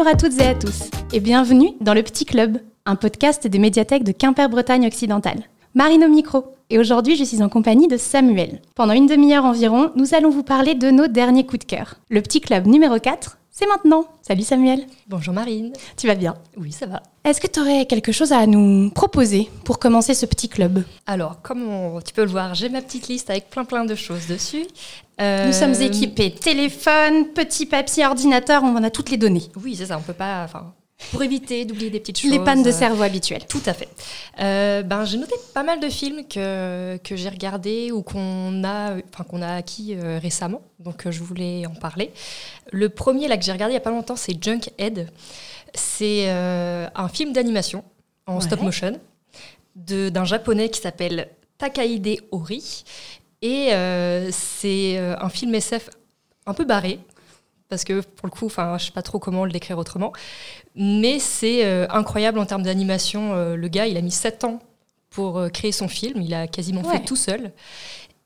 Bonjour à toutes et à tous et bienvenue dans le Petit Club, un podcast des médiathèques de Quimper-Bretagne occidentale. Marine au micro et aujourd'hui je suis en compagnie de Samuel. Pendant une demi-heure environ, nous allons vous parler de nos derniers coups de cœur. Le Petit Club numéro 4, c'est maintenant. Salut Samuel. Bonjour Marine. Tu vas bien? Oui, ça va. Est-ce que tu aurais quelque chose à nous proposer pour commencer ce petit club? Alors, comme tu peux le voir, j'ai ma petite liste avec plein plein de choses dessus. Nous sommes euh, équipés téléphone, petit papier, ordinateur, on en a toutes les données. Oui, c'est ça, on peut pas. Enfin, pour éviter d'oublier des petites choses. Les pannes de cerveau habituelles. Tout à fait. Euh, ben, j'ai noté pas mal de films que, que j'ai regardés ou qu'on a, enfin, qu'on a acquis euh, récemment, donc je voulais en parler. Le premier là que j'ai regardé il y a pas longtemps, c'est Junkhead. C'est un film d'animation en stop motion d'un japonais qui s'appelle Takahide Ori et euh, c'est euh, un film SF un peu barré, parce que pour le coup, enfin, je sais pas trop comment le décrire autrement, mais c'est euh, incroyable en termes d'animation. le gars, il a mis 7 ans pour créer son film, il a quasiment fait tout seul.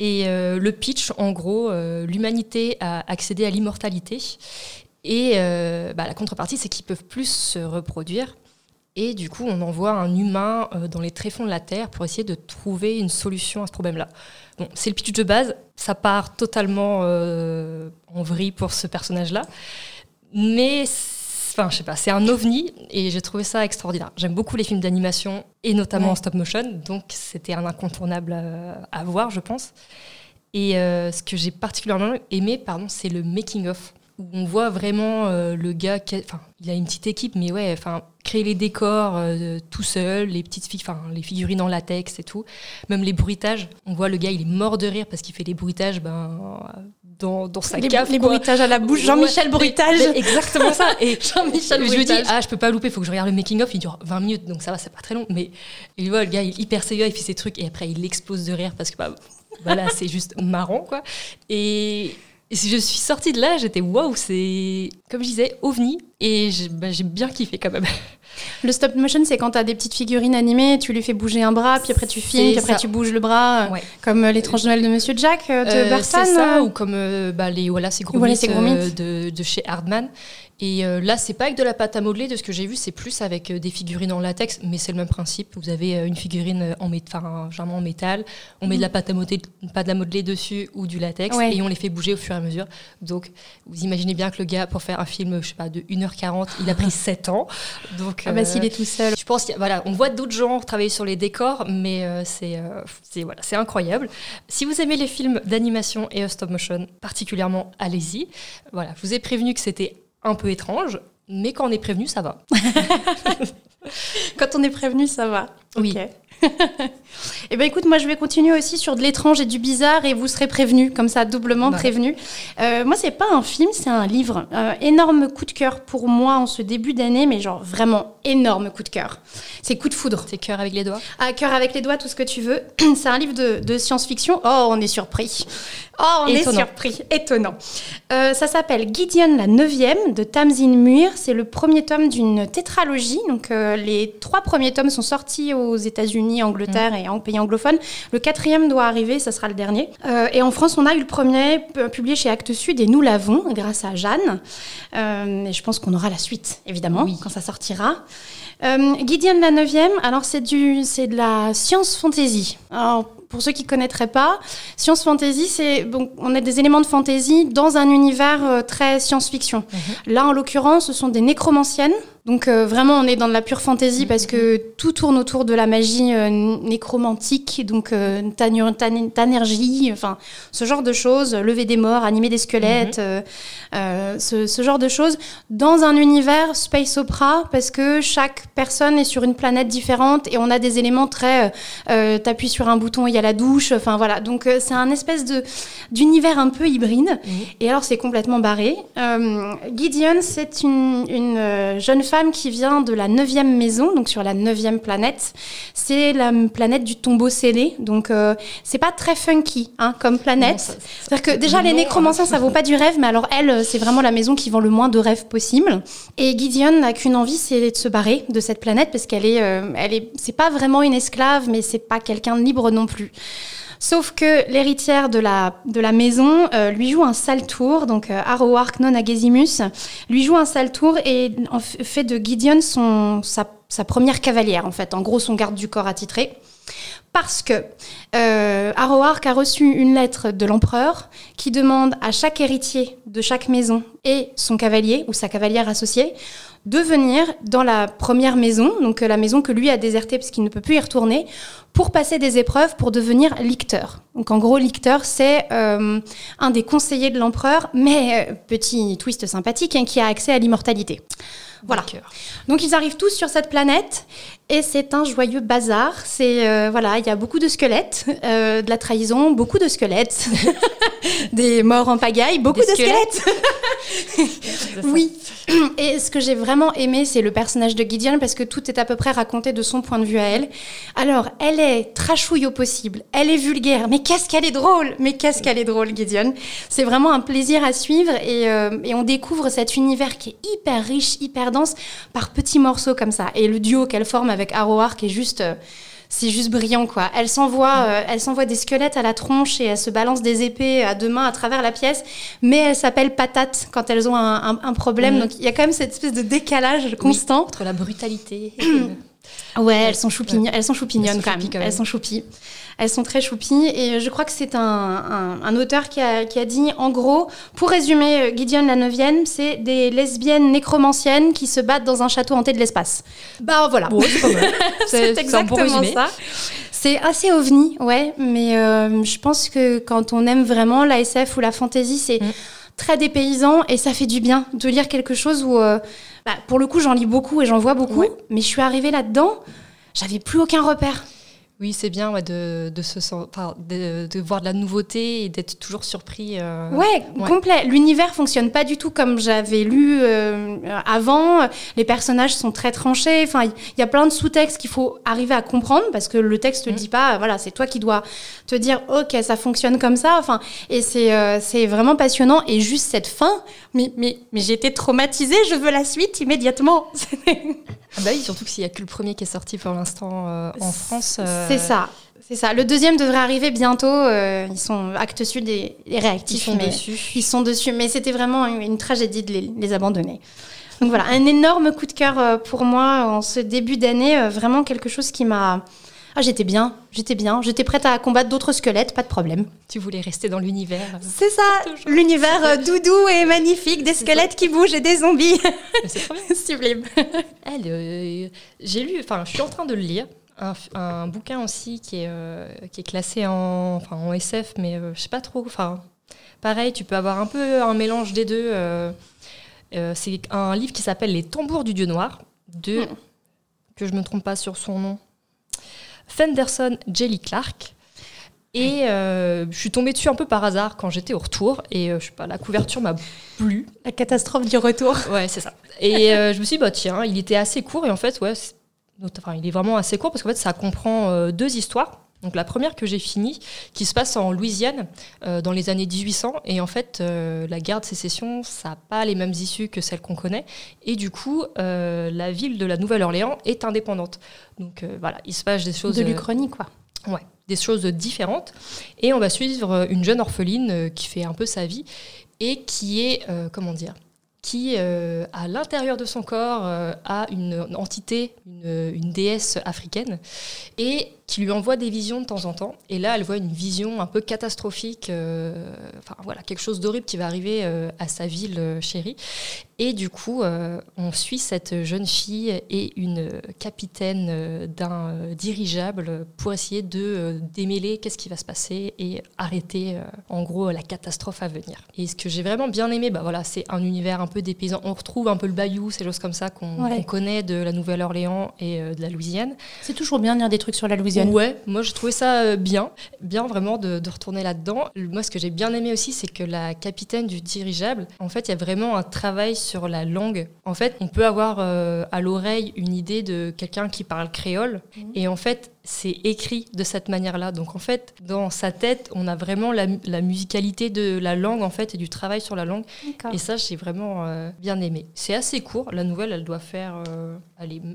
Et le pitch, en gros, l'humanité a accédé à l'immortalité. Et bah, la contrepartie, c'est qu'ils peuvent plus se reproduire. Et du coup, on envoie un humain dans les tréfonds de la Terre pour essayer de trouver une solution à ce problème-là c'est le pitch de base, ça part totalement euh, en vrille pour ce personnage-là. Mais enfin, je sais pas, c'est un ovni et j'ai trouvé ça extraordinaire. J'aime beaucoup les films d'animation et notamment en stop motion, donc c'était un incontournable à, voir, je pense. Et euh, ce que j'ai particulièrement aimé, pardon, c'est le making of où on voit vraiment euh, le gars, enfin, il a une petite équipe, mais ouais, enfin, créer les décors euh, tout seul, les petites enfin, les figurines en latex et tout, même les bruitages. On voit le gars, il est mort de rire parce qu'il fait des bruitages, ben, dans, dans sa les, cave. Les bruitages à la bouche, Jean-Michel Bruitage. exactement ça. Et Jean-Michel Je me dis, ah, je peux pas louper, il faut que je regarde le making of, il dure 20 minutes, donc ça va, c'est pas très long. Mais il voit, le gars, il est hyper sérieux, il fait ses trucs, et après, il explose de rire parce que, bah, voilà, c'est juste marrant, quoi. Et et si je suis sortie de là, j'étais waouh, c'est comme je disais, ovni. Et bah, j'ai bien kiffé quand même. Le stop motion, c'est quand tu as des petites figurines animées, tu lui fais bouger un bras, puis après tu filmes, puis après tu bouges le bras, comme euh, l'étrange Noël de Monsieur Jack euh, de euh, Burton. ça, ou comme bah, les Voilà, c'est gros de, de, chez Hardman. Et euh, là, c'est pas avec de la pâte à modeler, de ce que j'ai vu, c'est plus avec euh, des figurines en latex, mais c'est le même principe. Vous avez euh, une figurine en, en métal, on met de la pâte à modeler, pâte à modeler dessus ou du latex, et on les fait bouger au fur et à mesure. Donc, vous imaginez bien que le gars, pour faire un film, je sais pas, de 1h40, il a pris 7 ans. Donc, ah bah s'il est tout seul. Je pense voilà, on voit d'autres gens travailler sur les décors, mais c'est voilà, c'est incroyable. Si vous aimez les films d'animation et stop motion, particulièrement, allez-y. Voilà, je vous ai prévenu que c'était un peu étrange, mais quand on est prévenu, ça va. quand on est prévenu, ça va. Oui. eh ben écoute, moi je vais continuer aussi sur de l'étrange et du bizarre et vous serez prévenus, comme ça doublement prévenus. Euh, moi c'est pas un film, c'est un livre. Euh, énorme coup de cœur pour moi en ce début d'année, mais genre vraiment énorme coup de cœur. C'est coup de foudre. C'est cœur avec les doigts. Ah cœur avec les doigts, tout ce que tu veux. c'est un livre de, science-fiction. Oh on est surpris. Oh on est surpris. Étonnant. Euh, ça s'appelle Gideon la neuvième de Tamzin Muir. C'est le premier tome d'une tétralogie. Donc les trois premiers tomes sont sortis aux États-Unis Angleterre mm. et en pays anglophone. Le quatrième doit arriver, ça sera le dernier. Euh, et en France, on a eu le premier publié chez Actes Sud et nous l'avons grâce à Jeanne. Euh, et je pense qu'on aura la suite, évidemment, quand ça sortira. Euh, Gideon la neuvième, alors c'est du, c'est de la science fantasy. Alors, pour ceux qui ne connaîtraient pas, science fantasy, c'est bon, on a des éléments de fantasy dans un univers très science-fiction. Mm-hmm. Là, en l'occurrence, ce sont des nécromanciennes. Donc euh, vraiment, on est dans de la pure fantaisie parce que tout tourne autour de la magie euh, nécromantique, donc euh, tanergie, enfin ce genre de choses, lever des morts, animer des squelettes, mhm. ce, genre de choses, dans un univers space opera parce que chaque personne est sur une planète différente et on a des éléments très, t'appuies sur un bouton, il y a la douche, enfin voilà. Donc c'est un espèce de d'univers un peu hybride. Mhm. Et alors c'est complètement barré. Gideon, c'est une, une jeune femme qui vient de la neuvième maison, donc sur la neuvième planète. C'est la planète du tombeau scellé, donc euh, c'est pas très funky hein, comme planète. C'est-à-dire que déjà les nécromanciens ça vaut pas du rêve, mais alors elle c'est vraiment la maison qui vend le moins de rêves possible. Et Gideon n'a qu'une envie, c'est de se barrer de cette planète parce qu'elle est, euh, elle est, c'est pas vraiment une esclave, mais c'est pas quelqu'un de libre non plus. Sauf que l'héritière de la, maison euh, lui joue un sale tour, donc euh, Arrowark non Agesimus, lui joue un sale tour et fait de Gideon sa première cavalière, en fait, en gros son garde du corps attitré. Parce que euh, a reçu une lettre de l'empereur qui demande à chaque héritier de chaque maison et son cavalier ou sa cavalière associée de venir dans la première maison, donc euh, la maison que lui a désertée parce qu'il ne peut plus y retourner, pour passer des épreuves pour devenir licteur. Donc en gros, licteur, c'est euh, un des conseillers de l'empereur, mais euh, petit twist sympathique, hein, qui a accès à l'immortalité. Voilà. Donc ils arrivent tous sur cette planète et c'est un joyeux bazar. C'est euh, voilà, il y a beaucoup de squelettes, euh, de la trahison, beaucoup de squelettes, des morts en pagaille, beaucoup de squelettes. oui. Et ce que j'ai vraiment aimé, c'est le personnage de Gideon parce que tout est à peu près raconté de son point de vue à elle. Alors, elle est trachouille au possible, elle est vulgaire, mais qu'est-ce qu'elle est drôle Mais qu'est-ce qu'elle est drôle, Gideon C'est vraiment un plaisir à suivre et, euh, et on découvre cet univers qui est hyper riche, hyper dense par petits morceaux comme ça. Et le duo qu'elle forme avec Arrowheart qui est juste euh, c'est juste brillant quoi. Elle s'envoie, euh, elle s'envoie des squelettes à la tronche et elle se balance des épées à deux mains à travers la pièce, mais elle s'appelle patate quand elles ont un, problème. Mhm. Donc il y a quand même cette espèce de décalage constant entre la brutalité. ouais, elles sont choupignonnes, elles sont choupignonnes quand, même. Elles sont choupies. Elles sont très choupies. Et je crois que c'est un, un, auteur qui a, qui a, dit, en gros, pour résumer euh, Gideon la neuvième, c'est des lesbiennes nécromanciennes qui se battent dans un château hanté de l'espace. Bah voilà. c'est exactement ça. C'est assez ovni, ouais, mais euh, je pense que quand on aime vraiment la SF ou la fantasy, c'est mm. très dépaysant et ça fait du bien de lire quelque chose où, euh, bah, pour le coup, j'en lis beaucoup et j'en vois beaucoup, mais je suis arrivée là-dedans, j'avais plus aucun repère. Oui, c'est bien de, de, se, de, de, voir de la nouveauté et d'être toujours surpris. Euh, ouais, complet. L'univers fonctionne pas du tout comme j'avais lu euh, avant. Les personnages sont très tranchés. Enfin, il y, a plein de sous-textes qu'il faut arriver à comprendre parce que le texte ne mm. dit pas, voilà, c'est toi qui dois te dire, ok, ça fonctionne comme ça. Enfin, et c'est euh, c'est vraiment passionnant. Et juste cette fin, mais, mais, mais j'ai été traumatisée, je veux la suite immédiatement. ah bah oui, surtout s'il n'y a que le premier qui est sorti pour l'instant en France. C'est ça. C'est ça. Le deuxième devrait arriver bientôt. Euh, ils sont actes sud et, réactifs. Ils sont dessus. Ils sont dessus. Mais c'était vraiment une, tragédie de les, abandonner. Donc voilà, un énorme coup de cœur euh, pour moi en ce début d'année. Euh, vraiment quelque chose qui m'a. Ah, j'étais bien, j'étais bien, j'étais prête à combattre d'autres squelettes, pas de problème. Tu voulais rester dans l'univers. C'est ça, l'univers doudou et magnifique, des squelettes qui bougent et des zombies. C'est Sublime. J'ai lu, enfin, je suis en train de le lire un, bouquin aussi qui est, euh, qui est classé en, enfin, en SF, mais euh, je sais pas trop. Enfin, pareil, tu peux avoir un peu un mélange des deux. Euh, c'est un livre qui s'appelle Les tambours du dieu noir, de, hmm. que je me trompe pas sur son nom, Fenderson Jelly Clark. Et je suis tombée dessus un peu par hasard quand j'étais au retour. Et je sais pas, la couverture m'a plu. La catastrophe du retour. Ouais, c'est ça. Et je me suis dit, bah tiens, il était assez court. Et en fait, ouais, il est vraiment assez court parce qu'en fait, ça comprend euh, deux histoires. Donc la première que j'ai finie, qui se passe en Louisiane euh, dans les années 1800, et en fait euh, la guerre de sécession, ça n'a pas les mêmes issues que celles qu'on connaît, et du coup la ville de la Nouvelle-Orléans est indépendante. Donc voilà, il se passe des choses de l'Uchronie quoi. Ouais, des choses différentes, et on va suivre une jeune orpheline qui fait un peu sa vie et qui est comment dire qui, euh, à l'intérieur de son corps, euh, a une entité, une, déesse africaine, et qui lui envoie des visions de temps en temps. Et là, elle voit une vision un peu catastrophique, euh, enfin voilà, quelque chose d'horrible qui va arriver à sa ville chérie. Et du coup, on suit cette jeune fille et une capitaine d'un dirigeable pour essayer de démêler qu'est-ce qui va se passer et arrêter en gros la catastrophe à venir. Et ce que j'ai vraiment bien aimé, bah voilà, c'est un univers un peu dépaysant. On retrouve un peu le bayou, ces choses comme ça qu'on connaît de la Nouvelle-Orléans et de la Louisiane. C'est toujours bien de lire des trucs sur la Louisiane Ouais, moi je trouvais ça euh, bien, bien vraiment de, retourner là-dedans. Moi ce que j'ai bien aimé aussi, c'est que la capitaine du dirigeable, en fait il y a vraiment un travail sur la langue. En fait, on peut avoir euh, à l'oreille une idée de quelqu'un qui parle créole, mhm. et en fait c'est écrit de cette manière-là. Donc en fait, dans sa tête, on a vraiment la, musicalité de la langue en fait et du travail sur la langue. Et ça, j'ai vraiment euh, bien aimé. C'est assez court. La nouvelle, elle doit faire euh,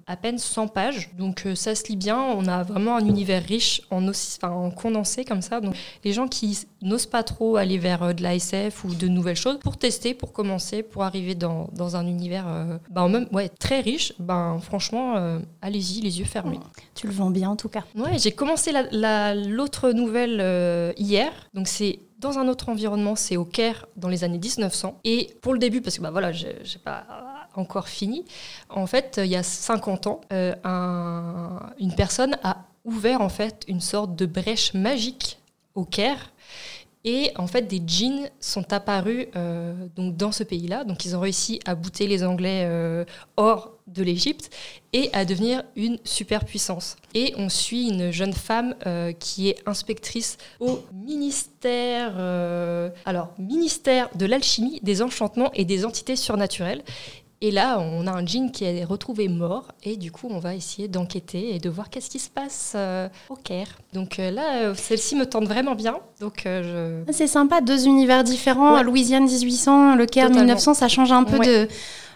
à peine 100 pages. Donc euh, ça se lit bien. On a vraiment un univers riche en, aussi, en condensé comme ça. Donc les gens qui n'osent pas trop aller vers de la SF ou de nouvelles choses, pour tester, pour commencer, pour arriver dans, dans un univers ben, même, ouais, très riche, ben, franchement, allez-y, les yeux fermés. Tu le vends bien en tout cas. Ouais, j'ai commencé l'autre nouvelle euh, hier. Donc c'est dans un autre environnement, c'est au Caire dans les années 1900. Et pour le début, parce que bah voilà, j'ai pas encore fini. En fait, il y a 50 ans, euh, une personne a ouvert en fait une sorte de brèche magique au Caire et en fait, des djinns sont apparus euh, dans ce pays-là. Donc, ils ont réussi à bouter les Anglais euh, hors de l'Égypte et à devenir une superpuissance. Et on suit une jeune femme euh, qui est inspectrice au ministère, alors ministère de l'alchimie, des enchantements et des entités surnaturelles. Et là, on a un jean qui est retrouvé mort, et du coup, on va essayer d'enquêter et de voir qu'est-ce qui se passe euh, au Caire. Donc euh, là, euh, celle-ci me tente vraiment bien. Donc je... Ah, c'est sympa, deux univers différents. Louisiane 1800, le Caire 1900, ça change un peu de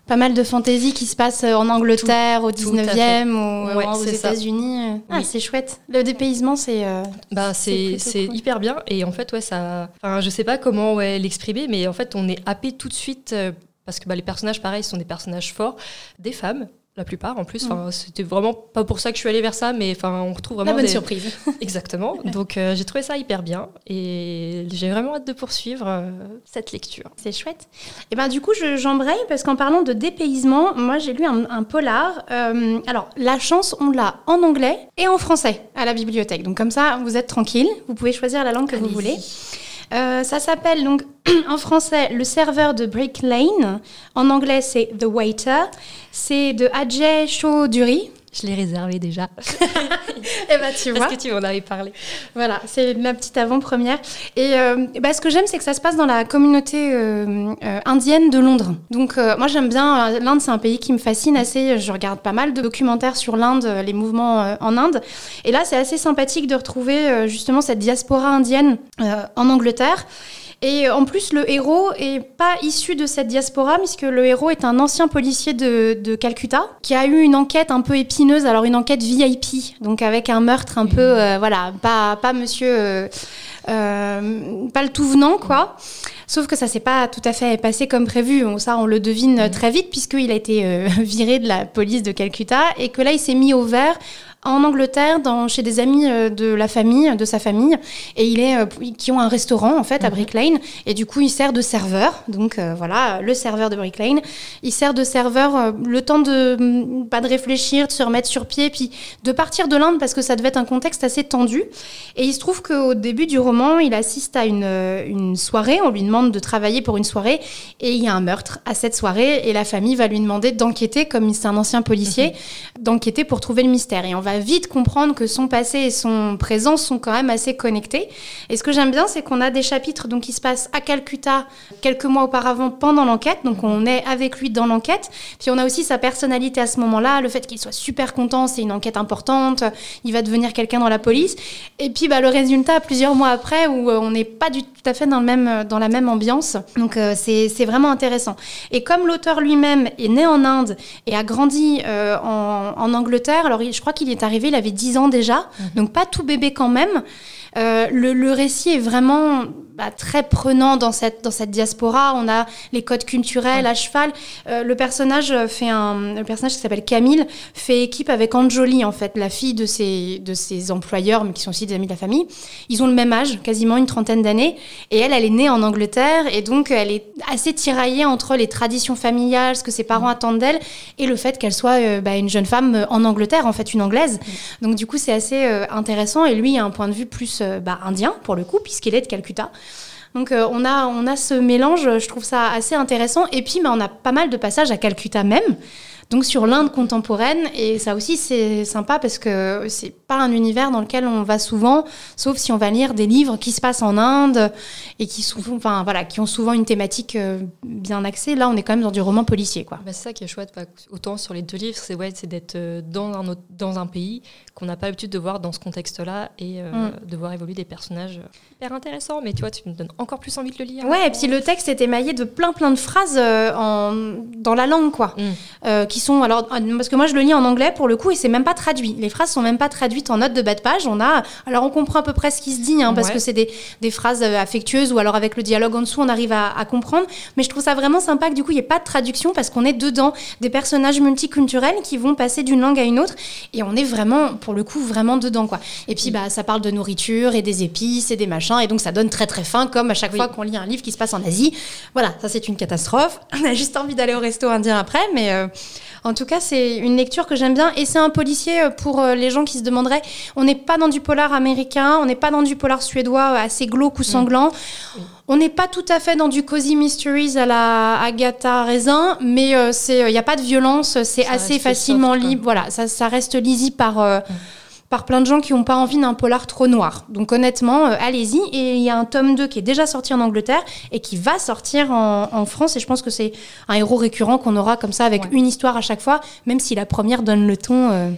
pas mal de fantaisie qui se passe en Angleterre au 19e ou aux États-Unis. Ah, c'est chouette. Le dépaysement, c'est. bah, c'est hyper bien. Et en fait, ouais, ça. Enfin, je sais pas comment ouais, l'exprimer, mais en fait, on est happé tout de suite parce que bah, les personnages, pareil, sont des personnages forts, des femmes, la plupart en plus. Mm. C'était vraiment pas pour ça que je suis allée vers ça, mais enfin, on retrouve vraiment. La bonne surprise. Exactement. Donc euh, j'ai trouvé ça hyper bien et j'ai vraiment hâte de poursuivre euh, cette lecture. C'est chouette. Et ben du coup, j'embraye parce qu'en parlant de dépaysement, moi j'ai lu un, polar. Euh, alors la chance, on l'a en anglais et en français à la bibliothèque. Donc comme ça, vous êtes tranquille. Vous pouvez choisir la langue que vous voulez. Euh, ça s'appelle donc en français Le serveur de Brick Lane. En anglais, c'est The Waiter. C'est de Ajay Chaudhuri. Je l'ai réservé déjà. et bah, tu vois. Parce que tu m'en avais parlé. Voilà, c'est ma petite avant-première. Et euh, bah, ce que j'aime, c'est que ça se passe dans la communauté euh, euh, indienne de Londres. Donc, moi, j'aime bien. L'Inde, c'est un pays qui me fascine assez. Je regarde pas mal de documentaires sur l'Inde, les mouvements en Inde. Et là, c'est assez sympathique de retrouver justement cette diaspora indienne en Angleterre. Et en plus, le héros est pas issu de cette diaspora, puisque le héros est un ancien policier de, Calcutta qui a eu une enquête un peu épineuse, alors une enquête VIP, donc avec un meurtre un peu, euh, voilà, pas, pas monsieur, euh, euh, pas le tout venant, quoi. Sauf que ça s'est pas tout à fait passé comme prévu. ça, on le devine très vite, puisqu'il a été viré de la police de Calcutta et que là, il s'est mis au vert en Angleterre, dans, chez des amis euh, de la famille, de sa famille, et il est, euh, qui ont un restaurant en fait à mhm. Brick Lane, et du coup il sert de serveur. Donc euh, voilà, le serveur de Brick Lane, il sert de serveur le temps de mm, pas de réfléchir, de se remettre sur pied, puis de partir de l'Inde parce que ça devait être un contexte assez tendu. Et il se trouve qu'au début du roman, il assiste à une, une soirée, on lui demande de travailler pour une soirée, et il y a un meurtre à cette soirée, et la famille va lui demander d'enquêter, comme c'est un ancien policier, mhm. d'enquêter pour trouver le mystère. Et on va vite comprendre que son passé et son présent sont quand même assez connectés. Et ce que j'aime bien, c'est qu'on a des chapitres donc, qui se passent à Calcutta quelques mois auparavant pendant l'enquête. Donc on est avec lui dans l'enquête. Puis on a aussi sa personnalité à ce moment-là, le fait qu'il soit super content, c'est une enquête importante, il va devenir quelqu'un dans la police. Et puis bah, le résultat, plusieurs mois après, où euh, on n'est pas du tout à fait dans, le même, dans la même ambiance. Donc euh, c'est vraiment intéressant. Et comme l'auteur lui-même est né en Inde et a grandi euh, en, en, Angleterre, alors je crois qu'il est arrivé, il avait 10 ans déjà, mhm. donc pas tout bébé quand même. Euh, le, récit est vraiment bah, très prenant dans cette, dans cette diaspora. On a les codes culturels à cheval. Euh, le personnage fait un, le personnage qui s'appelle Camille fait équipe avec Anjoli en fait, la fille de ses, de ses employeurs, mais qui sont aussi des amis de la famille. Ils ont le même âge, quasiment une trentaine d'années, et elle, elle est née en Angleterre et donc elle est assez tiraillée entre les traditions familiales, ce que ses parents attendent d'elle, et le fait qu'elle soit euh, bah, une jeune femme en Angleterre, en fait une anglaise. Donc du coup, c'est assez intéressant. Et lui a un point de vue plus euh, bah, indien, pour le coup, puisqu'il est de Calcutta. Donc euh, on, a, on a ce mélange, je trouve ça assez intéressant. Et puis bah, on a pas mal de passages à Calcutta même. Donc sur l'Inde contemporaine. Et ça aussi, c'est sympa parce que c'est pas un univers dans lequel on va souvent, sauf si on va lire des livres qui se passent en Inde et qui, souvent, enfin, voilà, qui ont souvent une thématique euh, bien axée. Là, on est quand même dans du roman policier. Quoi. Bah, c'est ça qui est chouette. Autant sur les deux livres, c'est ouais, d'être euh, dans un, autre, dans un pays qu'on n'a pas l'habitude de voir dans ce contexte-là et euh, mm. de voir évoluer des personnages hyper intéressants. Mais tu vois, tu me donnes encore plus envie de le lire. Ouais, et puis le texte est émaillé de plein plein de phrases en, dans la langue, quoi. Mm. qui sont alors parce que moi je le lis en anglais pour le coup et c'est même pas traduit. Les phrases sont même pas traduites en note de bas de page. On a alors on comprend à peu près ce qui se dit hein, parce que c'est des, des, phrases euh, affectueuses ou alors avec le dialogue en dessous on arrive à, à comprendre. Mais je trouve ça vraiment sympa que du coup il n'y ait pas de traduction parce qu'on est dedans des personnages multiculturels qui vont passer d'une langue à une autre et on est vraiment pour le coup vraiment dedans quoi. Et puis bah ça parle de nourriture et des épices et des machins et donc ça donne très très faim comme à chaque fois qu'on lit un livre qui se passe en Asie. Voilà, ça c'est une catastrophe. On a juste envie d'aller au resto indien après mais euh, en tout cas, c'est une lecture que j'aime bien et c'est un policier euh, pour euh, les gens qui se demanderaient. On n'est pas dans du polar américain, on n'est pas dans du polar suédois euh, assez glauque ou mm. sanglant. On n'est pas tout à fait dans du cozy mysteries à la Agatha Raisin, mais il n'y a pas de violence, c'est assez facilement libre. Voilà, ça, ça, reste lisible par. Mm par plein de gens qui n'ont pas envie d'un polar trop noir. Donc honnêtement, euh, allez-y. Et il y a un tome 2 qui est déjà sorti en Angleterre et qui va sortir en, France. Et je pense que c'est un héros récurrent qu'on aura comme ça avec une histoire à chaque fois, même si la première donne le ton. Euh,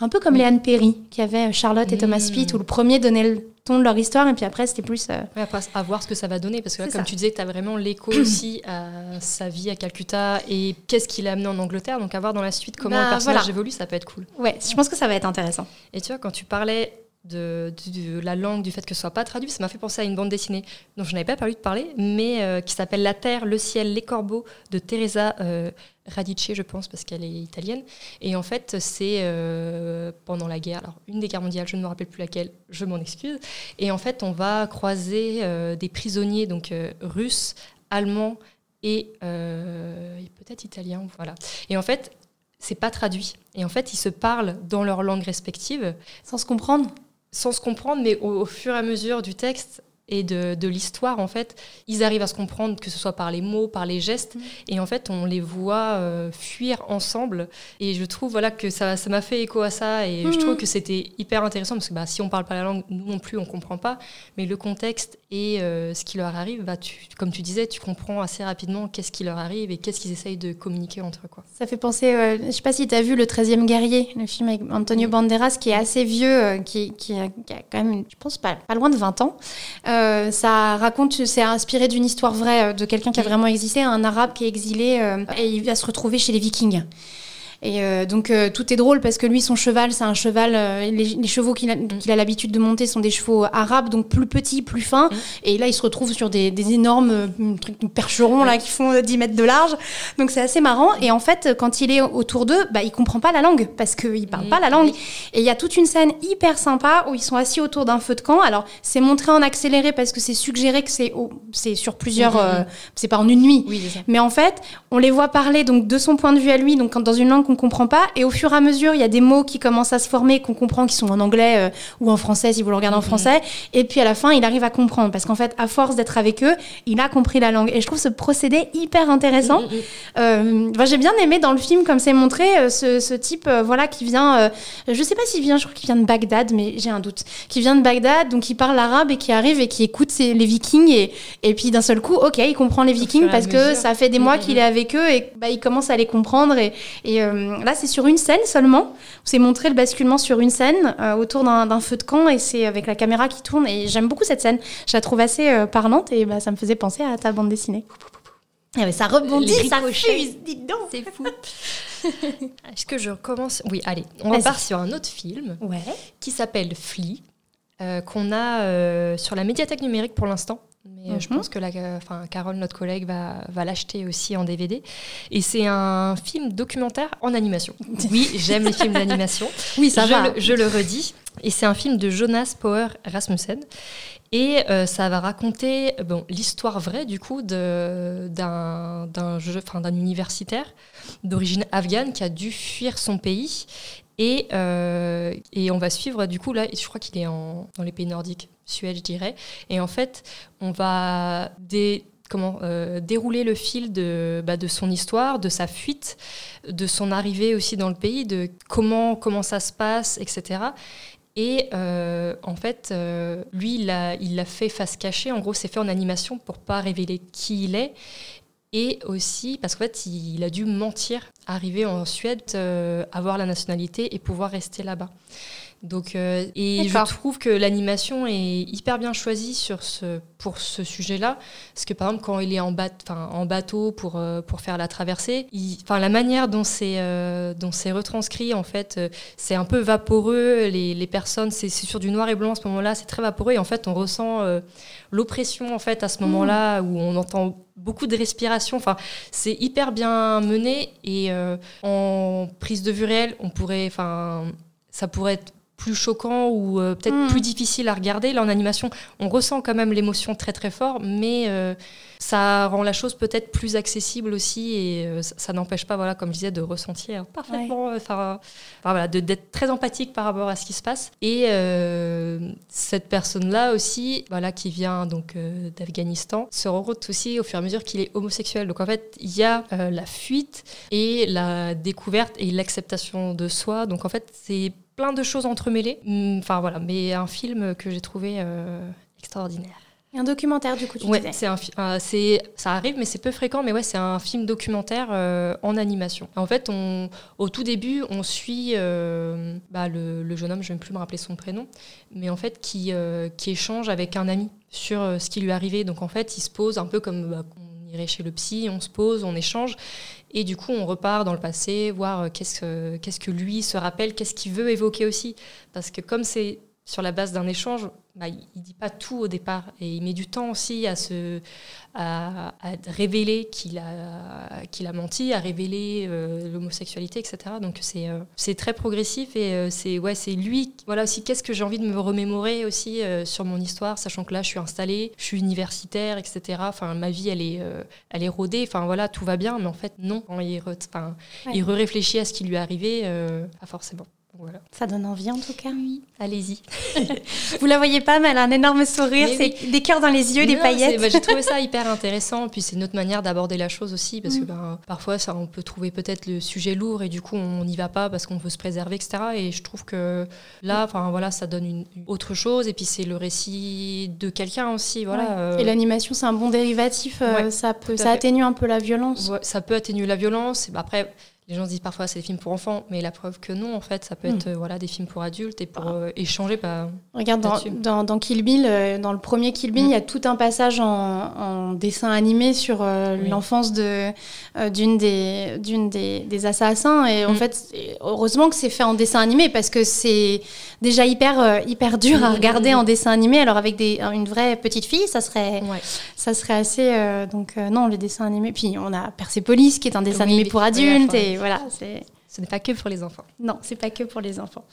un peu comme les Anne Perry, qui avait Charlotte et Thomas Pitt, où le premier donnait le ton de leur histoire, et puis après, c'était plus. Euh, après, à voir ce que ça va donner, parce que là, comme tu disais, tu as vraiment l'écho aussi à sa vie à Calcutta et qu'est-ce qu'il a amené en Angleterre. Donc, à voir dans la suite comment bah, le personnage évolue, ça peut être cool. Ouais, je pense que ça va être intéressant. Et tu vois, quand tu parlais de, la langue, du fait que ce soit pas traduit, ça m'a fait penser à une bande dessinée dont je n'avais pas parlé de parler, mais euh, qui s'appelle La Terre, le ciel, les corbeaux de Teresa euh, Radice, je pense, parce qu'elle est italienne. Et en fait, c'est euh, pendant la guerre, alors une des guerres mondiales, je ne me rappelle plus laquelle, je m'en excuse. Et en fait, on va croiser des prisonniers donc russes, allemands et, et peut-être italiens, voilà. Et en fait, c'est pas traduit. Et en fait, ils se parlent dans leur langue respective. Sans se comprendre? Sans se comprendre, mais au, fur et à mesure du texte, et de, l'histoire, en fait, ils arrivent à se comprendre, que ce soit par les mots, par les gestes, mm. et en fait, on les voit euh, fuir ensemble. Et je trouve voilà, que ça, ça m'a fait écho à ça, et je trouve mm. que c'était hyper intéressant, parce que bah, si on parle pas la langue, nous non plus, on comprend pas, mais le contexte et euh, ce qui leur arrive, bah, tu, comme tu disais, tu comprends assez rapidement qu'est-ce qui leur arrive et qu'est-ce qu'ils essayent de communiquer entre eux. Quoi. Ça fait penser, euh, je sais pas si tu as vu Le 13e guerrier, le film avec Antonio Banderas, qui est assez vieux, qui, qui, a, quand même, je pense, pas, pas loin de 20 ans. Euh, ça raconte, c'est inspiré d'une histoire vraie euh, de quelqu'un qui a vraiment existé, un arabe qui est exilé euh, et il va se retrouver chez les vikings. Et euh, donc euh, tout est drôle parce que lui, son cheval, c'est un cheval. Euh, les, chevaux qu'il a, l'habitude de monter sont des chevaux arabes, donc plus petits, plus fins. Mm. Et là, il se retrouve sur des, énormes trucs, percherons là qui font 10 mètres de large. Donc c'est assez marrant. Et en fait, quand il est autour d'eux, bah, il comprend pas la langue parce qu'il parle pas la langue. Et il y a toute une scène hyper sympa où ils sont assis autour d'un feu de camp. Alors c'est montré en accéléré parce que c'est suggéré que c'est c'est sur plusieurs. Mm-hmm. c'est pas en une nuit. Mais en fait, on les voit parler donc de son point de vue à lui, donc dans une langue qu'on comprend pas. Et au fur et à mesure, il y a des mots qui commencent à se former, qu'on comprend, qui sont en anglais euh, ou en français, si vous le regardez en mhm. français. Et puis à la fin, il arrive à comprendre. Parce qu'en fait, à force d'être avec eux, il a compris la langue. Et je trouve ce procédé hyper intéressant. Mhm, mhm. euh, J'ai bien aimé dans le film, comme c'est montré, euh, ce, ce, type voilà, qui vient, je sais pas s'il vient, je crois qu'il vient de Bagdad, mais j'ai un doute, qui vient de Bagdad, donc il parle arabe et qui arrive et qui écoute les vikings. Et, et puis d'un seul coup, ok, il comprend les vikings parce que ça fait des mois qu'il est avec eux et bah, il commence à les comprendre. Et, et là, c'est sur une scène seulement. C'est montré le basculement sur une scène euh, autour d'un feu de camp et c'est avec la caméra qui tourne. Et j'aime beaucoup cette scène. Je la trouve assez euh, parlante et bah, ça me faisait penser à ta bande dessinée. Ah ça rebondit, ça fuse, dites donc. C'est fou. Est-ce que je recommence? Oui, allez, on repart sur un autre film ouais. qui s'appelle Flea, euh, qu'on a sur la médiathèque numérique pour l'instant. Mais euh, je mhm. pense que la, enfin, Carole, notre collègue, va, va l'acheter aussi en DVD. Et c'est un film documentaire en animation. Oui, j'aime les films d'animation. Oui, ça je va. Le, je le redis. Et c'est un film de Jonas Power Rasmussen. Et euh, ça va raconter bon, l'histoire vraie, du coup, d'un universitaire d'origine afghane qui a dû fuir son pays. Et, euh, et on va suivre, du coup, là, je crois qu'il est dans les pays nordiques, Suède, je dirais. Et en fait, on va. Des, comment dérouler le fil de, bah, de son histoire, de sa fuite, de son arrivée aussi dans le pays, de comment, comment ça se passe, etc. Et en fait, lui, il l'a il fait face cachée. En gros, c'est fait en animation pour pas révéler qui il est. Et aussi parce qu'en fait, il, a dû mentir, arriver en Suède, avoir la nationalité et pouvoir rester là-bas. Donc, euh, et je trouve que l'animation est hyper bien choisie sur ce, pour ce sujet-là. Parce que par exemple, quand il est en, en bateau pour, euh, pour faire la traversée, enfin, la manière dont c'est euh, retranscrit, en fait, c'est un peu vaporeux. Les, les personnes, c'est sur du noir et blanc à ce moment-là, c'est très vaporeux. Et en fait, on ressent l'oppression en fait, à ce moment-là, mmh. où on entend beaucoup de respiration. Enfin, c'est hyper bien mené. Et en prise de vue réelle, on pourrait. Enfin, ça pourrait être plus choquant ou euh, peut-être hmm. plus difficile à regarder. Là, en animation, on ressent quand même l'émotion très très fort, mais euh, ça rend la chose peut-être plus accessible aussi et euh, ça, n'empêche pas, voilà, comme je disais, de ressentir parfaitement, enfin, voilà, d'être très empathique par rapport à ce qui se passe. Et cette personne-là aussi, voilà, qui vient donc d'Afghanistan, se rend compte aussi au fur et à mesure qu'il est homosexuel. Donc en fait, il y a la fuite et la découverte et l'acceptation de soi. Donc en fait, c'est plein de choses entremêlées. Mm, enfin voilà, mais un film que j'ai trouvé euh, extraordinaire. Un documentaire du coup, tu ouais, c'est un euh, c'est ça arrive, mais c'est peu fréquent. Mais ouais, c'est un film documentaire euh, en animation. En fait, on, au tout début, on suit bah, le, jeune homme, je ne vais plus me rappeler son prénom, mais en fait qui qui échange avec un ami sur ce qui lui est arrivé. Donc en fait, il se pose un peu comme bah, chez le psy, on se pose, on échange, et du coup, on repart dans le passé, voir euh, qu'est-ce que, qu'est-ce que lui se rappelle, qu'est-ce qu'il veut évoquer aussi. Parce que comme c'est sur la base d'un échange, bah, il ne dit pas tout au départ. Et il met du temps aussi à, se, à, révéler qu'il a, qu'il a menti, à révéler euh, l'homosexualité, etc. Donc c'est, euh, c'est très progressif et euh, c'est, ouais, c'est lui, voilà aussi, qu'est-ce que j'ai envie de me remémorer aussi sur mon histoire, sachant que là, je suis installée, je suis universitaire, etc. Enfin, ma vie, elle est, elle est rodée, enfin voilà, tout va bien, mais en fait, non. il, re, il réfléchit à ce qui lui est arrivé, pas forcément. Ça donne envie en tout cas. Oui, allez-y. Vous la voyez pas, mais elle a un énorme sourire, c'est des cœurs dans les yeux, des paillettes. Bah, j'ai trouvé ça hyper intéressant, puis c'est une autre manière d'aborder la chose aussi, parce que mm. ben, parfois ça, on peut trouver peut-être le sujet lourd et du coup on n'y va pas parce qu'on veut se préserver, etc. Et je trouve que là, enfin voilà, ça donne une, autre chose, et puis c'est le récit de quelqu'un aussi, voilà. Euh. Et l'animation, c'est un bon dérivatif, euh, ça peut, ça atténue un peu la violence. ça peut atténuer la violence. Et ben, après les gens disent parfois c'est des films pour enfants, mais la preuve que non, en fait, ça peut être hmm. euh, voilà, des films pour adultes et pour ah. euh, échanger. Bah, Regarde, dans, dans, Kill Bill, euh, dans le premier Kill Bill, il y a hmm. tout un passage en, dessin animé sur l'enfance de, d'une, des, d'une des, des, assassins. Et en hmm. fait, heureusement que c'est fait en dessin animé parce que c'est déjà hyper, hyper dur à regarder en dessin animé. Alors, avec des, une vraie petite fille, ça serait, ça serait assez. donc, non, les dessins animés. Puis, on a Persepolis qui est un dessin animé pour adultes. Et, voilà, c'est. Ce n'est pas que pour les enfants. Non, c'est pas que pour les enfants.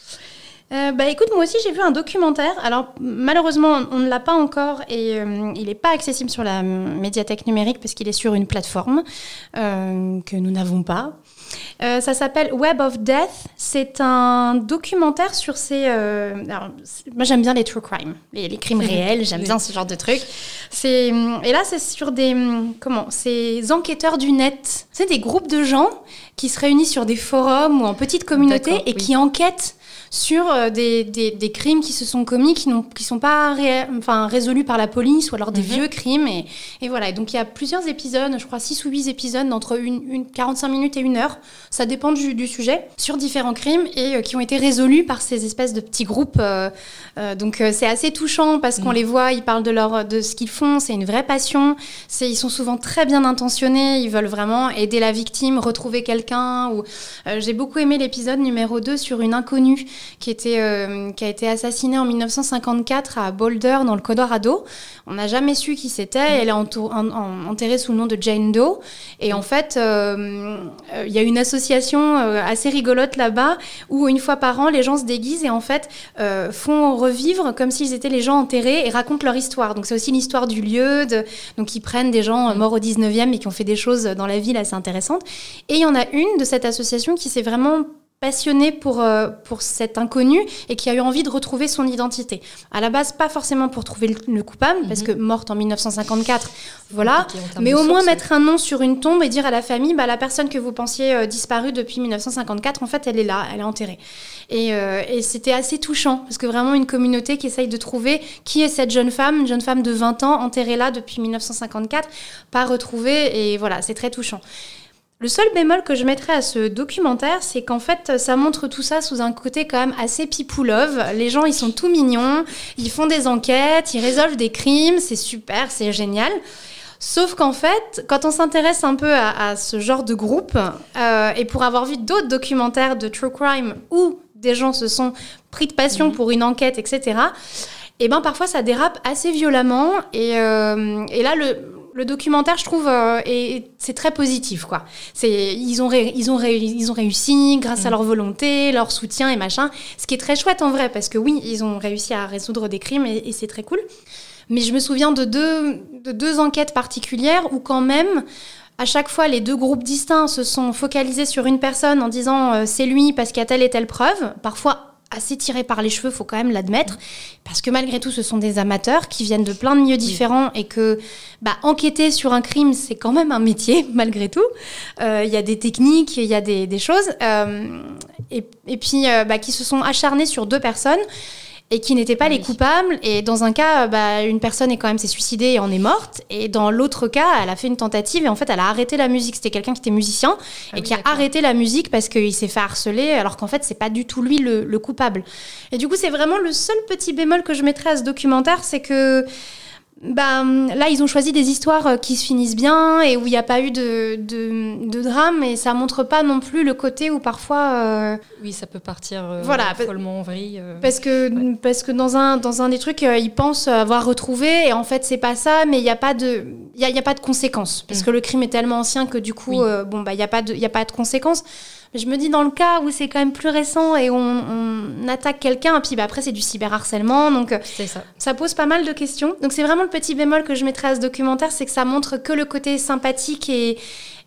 Euh, bah écoute, moi aussi j'ai vu un documentaire. Alors malheureusement, on ne l'a pas encore et euh, il n'est pas accessible sur la médiathèque numérique parce qu'il est sur une plateforme euh, que nous n'avons pas. Ça s'appelle Web of Death. C'est un documentaire sur ces. Alors, moi, j'aime bien les true crime, les, les crimes réels. J'aime bien ce genre de trucs. C'est et là, c'est sur des comment Ces enquêteurs du net. C'est des groupes de gens qui se réunissent sur des forums ou en petites communautés et qui enquêtent sur euh, des, des, crimes qui se sont commis, qui ne qui sont pas enfin, résolus par la police ou alors des mhm. vieux crimes. Et, et, voilà. donc il y a plusieurs épisodes, je crois 6 ou 8 épisodes d'entre une, une, 45 minutes et une heure. Ça dépend du, du sujet, sur différents crimes et euh, qui ont été résolus par ces espèces de petits groupes. Euh, donc c'est assez touchant parce qu'on mhm. les voit, ils parlent de, leur, de ce qu'ils font, c'est une vraie passion. Ils sont souvent très bien intentionnés, ils veulent vraiment aider la victime, retrouver quelqu'un. Ou J'ai beaucoup aimé l'épisode numéro 2 sur une inconnue euh, qui a été assassinée en 1954 à Boulder, dans le Colorado. On n'a jamais su qui c'était. Elle est enterrée sous le nom de Jane Doe. Et en fait, euh, euh, il y a une association assez rigolote là-bas où une fois par an, les gens se déguisent et en fait font revivre comme s'ils étaient les gens enterrés et racontent leur histoire. Donc c'est aussi l'histoire du lieu. Donc ils prennent des gens morts au 19e et qui ont fait des choses dans la ville assez intéressantes. Et il y en a une de cette association qui s'est vraiment passionné pour, euh, pour cet inconnu et qui a eu envie de retrouver son identité. À la base, pas forcément pour trouver le, coupable, parce mhm. que morte en 1954, voilà, mais au moins mettre un nom sur une tombe et dire à la famille, bah, la personne que vous pensiez euh, disparue depuis 1954, en fait, elle est là, elle est enterrée. Et, euh, et c'était assez touchant, parce que vraiment une communauté qui essaye de trouver qui est cette jeune femme, une jeune femme de 20 ans, enterrée là depuis 1954, pas retrouvée, et voilà, c'est très touchant. Le seul bémol que je mettrais à ce documentaire, c'est qu'en fait, ça montre tout ça sous un côté quand même assez pipoulove. Les gens, ils sont tout mignons, ils font des enquêtes, ils résolvent des crimes, c'est super, c'est génial. Sauf qu'en fait, quand on s'intéresse un peu à, ce genre de groupe, euh, et pour avoir vu d'autres documentaires de true crime où des gens se sont pris de passion mhm. pour une enquête, etc., et eh ben parfois ça dérape assez violemment. Et, euh, et là, le, le documentaire, je trouve, euh, c'est très positif, quoi. C'est, ils ont, ils ont, ils ont réussi grâce à mm. leur volonté, leur soutien et machin. Ce qui est très chouette en vrai, parce que oui, ils ont réussi à résoudre des crimes et, c'est très cool. Mais je me souviens de deux, de deux enquêtes particulières où quand même, à chaque fois, les deux groupes distincts se sont focalisés sur une personne en disant euh, c'est lui parce qu'il y a telle et telle preuve. Parfois assez tiré par les cheveux, faut quand même l'admettre, parce que malgré tout, ce sont des amateurs qui viennent de plein de milieux différents et que bah, enquêter sur un crime, c'est quand même un métier, malgré tout. Euh, il y a des techniques, il y a des, choses, euh, et, et, puis euh, bah, qui se sont acharnés sur deux personnes et qui n'étaient pas les coupables. Et dans un cas, bah, une personne est quand même s'est suicidée et en est morte. Et dans l'autre cas, elle a fait une tentative et en fait, elle a arrêté la musique. C'était quelqu'un qui était musicien ah et qui a arrêté la musique parce qu'il s'est fait harceler, alors qu'en fait, c'est pas du tout lui le, le coupable. Et du coup, c'est vraiment le seul petit bémol que je mettrais à ce documentaire, c'est que bah, là, ils ont choisi des histoires euh, qui se finissent bien et où il n'y a pas eu de, de, drame, et ça montre pas non plus le côté où parfois. Euh, oui, ça peut partir euh, voilà, follement en vrille. Parce, que, parce que dans un, dans un des trucs, ils pensent avoir retrouvé, et en fait, c'est pas ça, mais il n'y a, pas de, y a, y a pas de conséquences. Parce mm. que le crime est tellement ancien que du coup, bon, bah, il n'y a, pas de, y a pas de conséquences. Je me dis dans le cas où c'est quand même plus récent et on, on attaque quelqu'un, et puis bah, après c'est du cyberharcèlement, donc euh, ça. ça. pose pas mal de questions. Donc c'est vraiment le petit bémol que je mettrais à ce documentaire, c'est que ça montre que le côté sympathique et,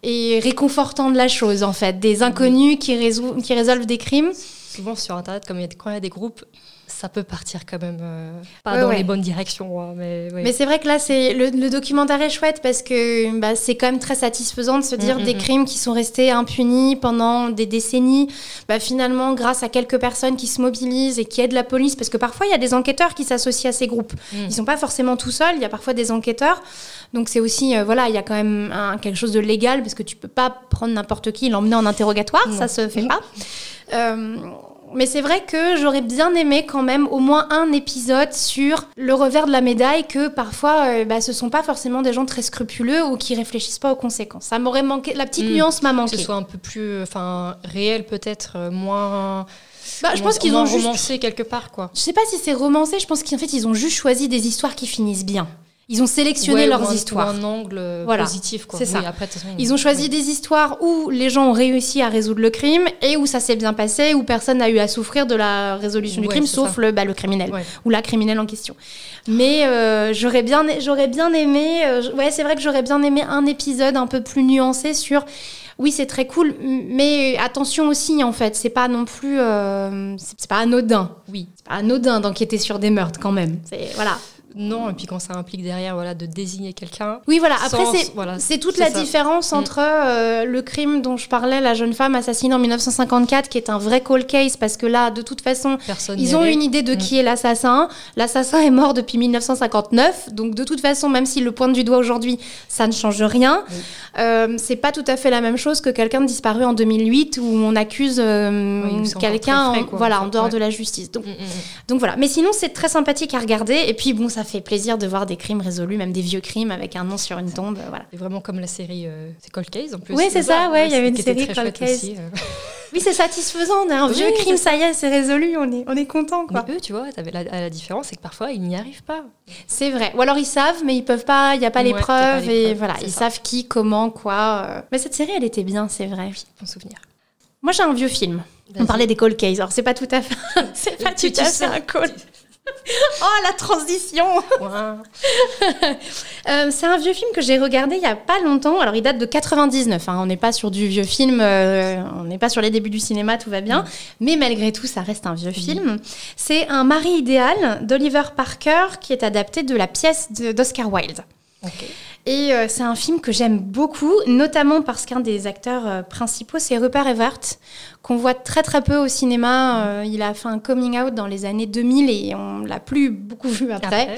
et réconfortant de la chose en fait, des inconnus qui, qui résolvent des crimes. Souvent sur Internet, comme quand il y a des groupes ça peut partir quand même euh, pas dans les bonnes directions. Hein, mais, mais c'est vrai que là, c'est le, documentaire est chouette parce que bah, c'est quand même très satisfaisant de se dire mm, des mm, mm. crimes qui sont restés impunis pendant des décennies. Bah, finalement, grâce à quelques personnes qui se mobilisent et qui aident la police, parce que parfois il y a des enquêteurs qui s'associent à ces groupes. Ils sont pas forcément tout seuls. Il y a parfois des enquêteurs. Donc c'est aussi, euh, voilà, il y a quand même quelque chose de légal parce que tu peux pas prendre n'importe qui et l'emmener en interrogatoire. Ça se fait pas. Euh, mais c'est vrai que j'aurais bien aimé quand même au moins un épisode sur le revers de la médaille que parfois euh, bah, ce sont pas forcément des gens très scrupuleux ou qui réfléchissent pas aux conséquences. Ça m'aurait manqué, la petite hmm. nuance m'a manqué. Que ce soit un peu plus, enfin réel peut-être, euh, moins. Bah, je pense qu'ils ont romancé quelque part quoi. Je sais pas si c'est romancé, je pense qu'en fait ils ont juste choisi des histoires qui finissent bien. Ils ont sélectionné leurs histoires. un angle positif, quoi. C'est ça. ils ont choisi des histoires où les gens ont réussi à résoudre le crime et où ça s'est bien passé, où personne n'a eu à souffrir de la résolution du crime, sauf le, bah, le criminel ou la criminelle en question. Mais euh, j'aurais bien, j'aurais bien aimé. Euh, ouais, c'est vrai que j'aurais bien aimé un épisode un peu plus nuancé sur. Oui, c'est très cool, mais attention aussi, en fait, c'est pas non plus, euh, c'est pas anodin. Oui, c'est pas anodin d'enquêter sur des meurtres quand même. C'est voilà. Non, et puis quand ça implique derrière voilà, de désigner quelqu'un. Oui, voilà. Après, c'est toute la différence mm. entre euh, le crime dont je parlais, la jeune femme assassinée en 1954, qui est un vrai cold case, parce que là, de toute façon, ils ont une idée de mm. qui est l'assassin. L'assassin est mort depuis 1959, donc de toute façon, même s'il le pointe du doigt aujourd'hui, ça ne change rien. Euh, c'est pas tout à fait la même chose que quelqu'un disparu en 2008 où on accuse euh, quelqu'un en, voilà, en dehors de la justice. Donc, mm, donc voilà. Mais sinon, c'est très sympathique à regarder. Et puis, bon, ça fait plaisir de voir des crimes résolus, même des vieux crimes avec un nom sur une tombe. Voilà. C'est vraiment comme la série euh, c'est Cold Case en plus. Oui, c'est ça, ouais, il y avait une série Cold Case. Euh. oui, c'est satisfaisant. Un vieux crime, ça. y est, c'est résolu, on est, on est content. Quoi. Mais eux, tu vois, la, la différence, c'est que parfois, ils n'y arrivent pas. C'est vrai. Ou alors ils savent, mais ils peuvent pas, il n'y a pas les preuves. et voilà, ils savent qui, comment, quoi. Euh. Mais cette série, elle était bien, c'est vrai. Oui, bon souvenir. Moi, j'ai un vieux film. On parlait des cold cases. Alors, c'est pas tout à fait, c'est pas tout à fait un cold. Oh, la transition euh, C'est un vieux film que j'ai regardé il n'y a pas longtemps. Alors, il date de 99. Hein. On n'est pas sur du vieux film, euh, on n'est pas sur les débuts du cinéma, tout va bien. Mm. Mais malgré tout, ça reste un vieux film. C'est Un mari idéal d'Oliver Parker qui est adapté de la pièce d'Oscar Wilde. Et euh, c'est un film que j'aime beaucoup, notamment parce qu'un des acteurs principaux, c'est Rupert Everett, qu'on voit très très peu au cinéma. Euh, il a fait un coming out dans les années 2000 et on l'a plus beaucoup vu après.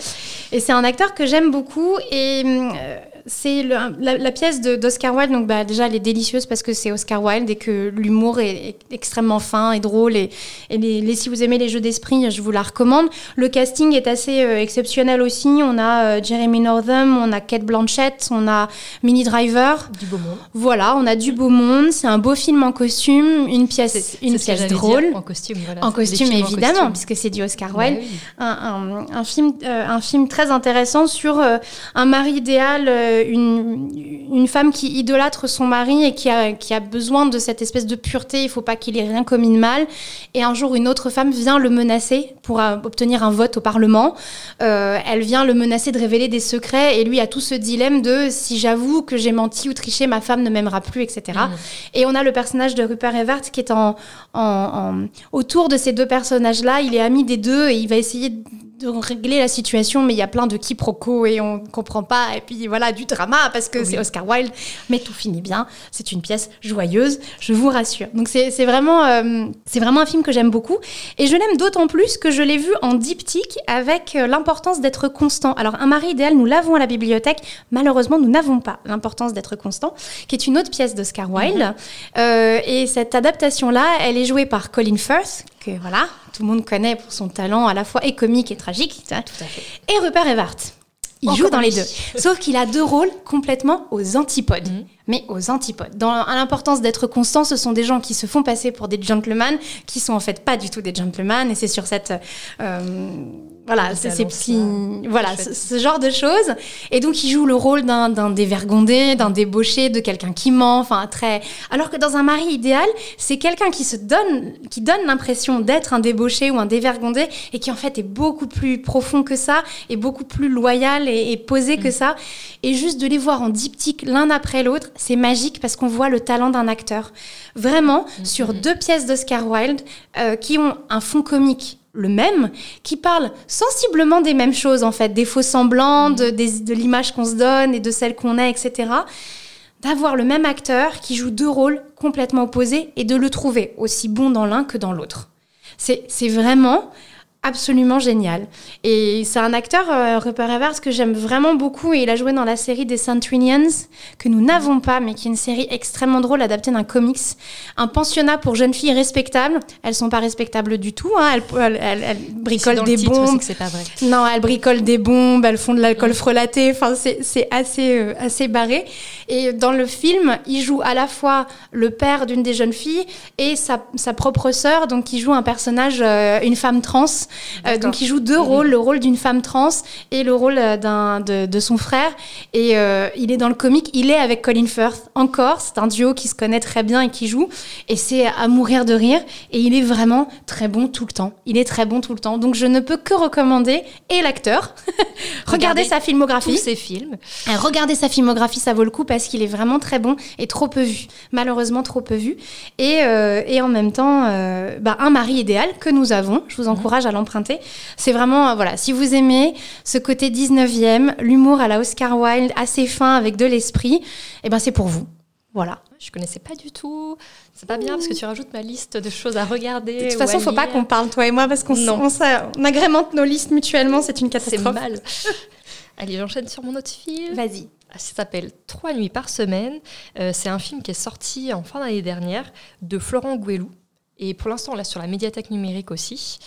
Et c'est un acteur que j'aime beaucoup et euh, c'est la, pièce d'Oscar Wilde. Donc bah, déjà elle est délicieuse parce que c'est Oscar Wilde et que l'humour est, extrêmement fin et drôle et, les, si vous aimez les jeux d'esprit, je vous la recommande. Le casting est assez euh, exceptionnel aussi. On a Jeremy Northam, on a Kate Blanchett, on a Minnie Driver. Du beau monde. Voilà, on a du beau monde. C'est un beau film en costume, une pièce une pièce drôle. en costume, voilà. En costume, évidemment, puisque c'est du Oscar bah Wilde. un, film, euh, un film très intéressant sur euh, un mari idéal, euh, une, une, femme qui idolâtre son mari et qui a, qui a besoin de cette espèce de pureté. Il faut pas qu'il ait rien commis de mal. Et un jour, une autre femme vient le menacer pour obtenir un vote au Parlement. elle vient le menacer de révéler des secrets et lui a tout ce dilemme de si j'avoue que j'ai menti ou triché, ma femme ne m'aimera plus, etc. Mmh. Et on a le personnage de Rupert Everett qui est en, autour de ces deux personnages-là. Il est ami des deux et il va essayer de régler la situation, mais il y a plein de quiproquos et on ne comprend pas. Et puis voilà, du drama parce que c'est Oscar Wilde, mais tout finit bien. C'est une pièce joyeuse, je vous rassure. Donc c'est vraiment, euh, c'est vraiment un film que j'aime beaucoup et je l'aime d'autant plus que je l'ai vu en diptyque avec euh, l'importance d'être constant. Alors un mari idéal, nous l'avons à la bibliothèque. Malheureusement, nous n'avons pas l'importance d'être constant, qui est une autre pièce d'Oscar Wilde. Mhm. Euh, et cette adaptation-là, elle est jouée par Colin Firth, que voilà, tout le monde connaît pour son talent à la fois et comique et tragique. Tout à fait. Et Rupert Everett. Il joue dans les deux. Sauf qu'il a deux rôles complètement aux antipodes. Mhm. Mais aux antipodes. Dans l'importance d'être constant, ce sont des gens qui se font passer pour des gentlemen, qui sont en fait pas du tout des gentlemen. Et c'est sur cette euh, voilà, c'est ces petits, voilà, ce, genre de choses. Et donc, il joue le rôle d'un dévergondé, d'un débauché, de quelqu'un qui ment, enfin très. Alors que dans un mari idéal, c'est quelqu'un qui se donne, qui donne l'impression d'être un débauché ou un dévergondé, et qui en fait est beaucoup plus profond que ça, et beaucoup plus loyal et, posé que mm. ça. Et juste de les voir en diptyque l'un après l'autre, c'est magique parce qu'on voit le talent d'un acteur. Vraiment, mm. sur deux pièces d'Oscar Wilde euh, qui ont un fond comique le même, qui parle sensiblement des mêmes choses, en fait, des faux semblants, de, de l'image qu'on se donne et de celle qu'on est, etc. D'avoir le même acteur qui joue deux rôles complètement opposés et de le trouver aussi bon dans l'un que dans l'autre. C'est vraiment absolument génial. Et c'est un acteur, euh, Rupert Evers, que j'aime vraiment beaucoup. Et il a joué dans la série des Centurions, que nous n'avons pas, mais qui est une série extrêmement drôle, adaptée d'un comics. Un pensionnat pour jeunes filles respectables. Elles sont pas respectables du tout. Hein. Elles, elles, bricolent des bombes. C'est pas vrai. Non, elles bricolent des bombes, elles font de l'alcool frelaté. Enfin, c'est assez, euh, assez barré. Et dans le film, il joue à la fois le père d'une des jeunes filles et sa, sa propre sœur, donc il joue un personnage, euh, une femme trans euh, donc il joue deux rôles, le rôle d'une femme trans et le rôle euh, de, son frère. Et euh, il est dans le comique, il est avec Colin Firth encore. C'est un duo qui se connaît très bien et qui joue. Et c'est à mourir de rire. Et il est vraiment très bon tout le temps. Il est très bon tout le temps. Donc je ne peux que recommander, et l'acteur, regardez, sa filmographie. Tous ses films. regardez sa filmographie, ça vaut le coup parce qu'il est vraiment très bon et trop peu vu. Malheureusement trop peu vu. Et, et en même temps, bah, un mari idéal que nous avons. Je vous encourage à l'emprunter. C'est vraiment, euh, voilà, si vous aimez ce côté 19e, l'humour à la Oscar Wilde, assez fin, avec de l'esprit, et eh ben c'est pour vous. Voilà. Je connaissais pas du tout. C'est pas bien parce que tu rajoutes ma liste de choses à regarder. De toute façon, faut pas qu'on parle toi et moi parce qu'on on, agrémente nos listes mutuellement. C'est une catastrophe. C'est mal. Allez, j'enchaîne sur mon autre film. Vas-y. Ça s'appelle Trois nuits par semaine. Euh, c'est un film qui est sorti en fin d'année dernière de Florent Gouelou. Et pour l'instant, on l'a sur la médiathèque numérique aussi.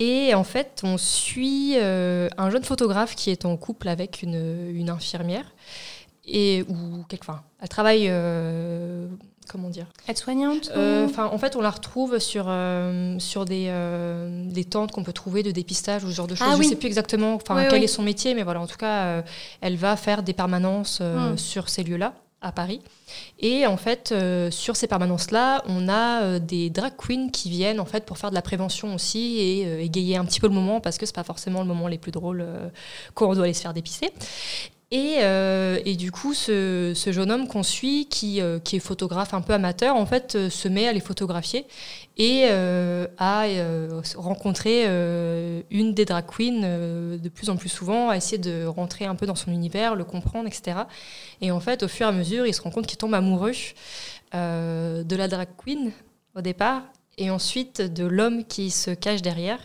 Et en fait, on suit euh, un jeune photographe qui est en couple avec une, une infirmière. Et, ou enfin, elle travaille, euh, comment dire? Aide-soignante euh, En fait, on la retrouve sur, sur des, des tentes qu'on peut trouver de dépistage ou ce genre de choses. Ah Je ne sais plus exactement enfin, quel est son métier, mais voilà, en tout cas, elle va faire des permanences hmm. sur ces lieux-là. À Paris. Et en fait, euh, sur ces permanences-là, on a euh, des drag queens qui viennent en fait pour faire de la prévention aussi et euh, égayer un petit peu le moment parce que c'est pas forcément le moment les plus drôles quand on doit aller se faire dépisser. Et, et, du coup, ce, jeune homme qu'on suit, qui, qui, est photographe un peu amateur, en fait, se met à les photographier et à rencontrer une des drag queens de plus en plus souvent, à essayer de rentrer un peu dans son univers, le comprendre, etc. Et en fait, au fur et à mesure, il se rend compte qu'il tombe amoureux euh, de la drag queen au départ, et ensuite de l'homme qui se cache derrière.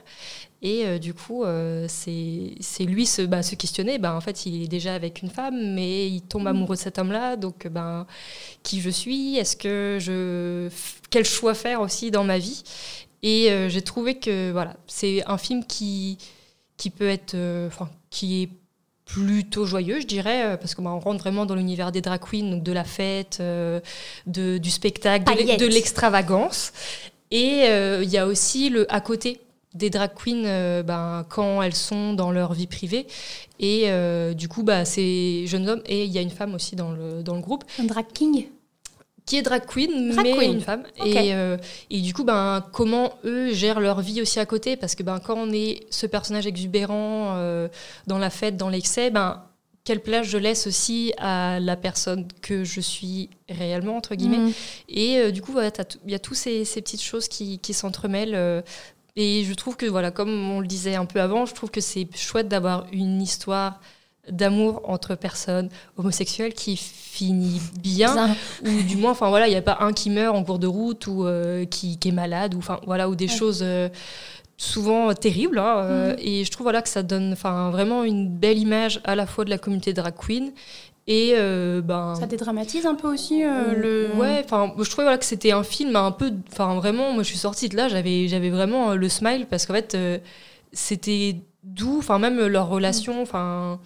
Et euh, du coup, euh, c'est lui se, bah, se questionner. Bah, en fait, il est déjà avec une femme, mais il tombe amoureux de cet homme-là. Donc, ben, qui je suis Est-ce que je quel choix faire aussi dans ma vie? Et j'ai trouvé que voilà, c'est un film qui qui peut être, enfin, qui est plutôt joyeux, je dirais, euh, parce qu'on rentre vraiment dans l'univers des drag queens, donc de la fête, euh, de, du spectacle, de l'extravagance. Et euh, il y a aussi le à côté des drag queens ben, quand elles sont dans leur vie privée. Et du coup, bah, c'est jeune homme et il y a une femme aussi dans le, dans le groupe. Un drag king qui est drag queen, mais une femme. Et, euh, et, du coup, ben, comment eux gèrent leur vie aussi à côté? Parce que ben, quand on est ce personnage exubérant euh, dans la fête, dans l'excès, ben, quelle place je laisse aussi à la personne que je suis réellement, entre guillemets? Mhm. Et euh, du coup, il y a toutes ces, ces, petites choses qui, qui s'entremêlent. Et je trouve que, voilà, comme on le disait un peu avant, je trouve que c'est chouette d'avoir une histoire d'amour entre personnes homosexuelles qui finit bien. Ou du moins enfin voilà il n'y a pas un qui meurt en cours de route ou euh, qui, est malade ou enfin voilà ou des choses euh, souvent terribles hein, euh, mhm. et je trouve voilà que ça donne enfin vraiment une belle image à la fois de la communauté drag queen et ben ça dédramatise un peu aussi le ouais enfin je trouvais voilà que c'était un film un peu enfin vraiment moi je suis sortie de là j'avais j'avais vraiment le smile parce qu'en fait c'était doux enfin même leur relation enfin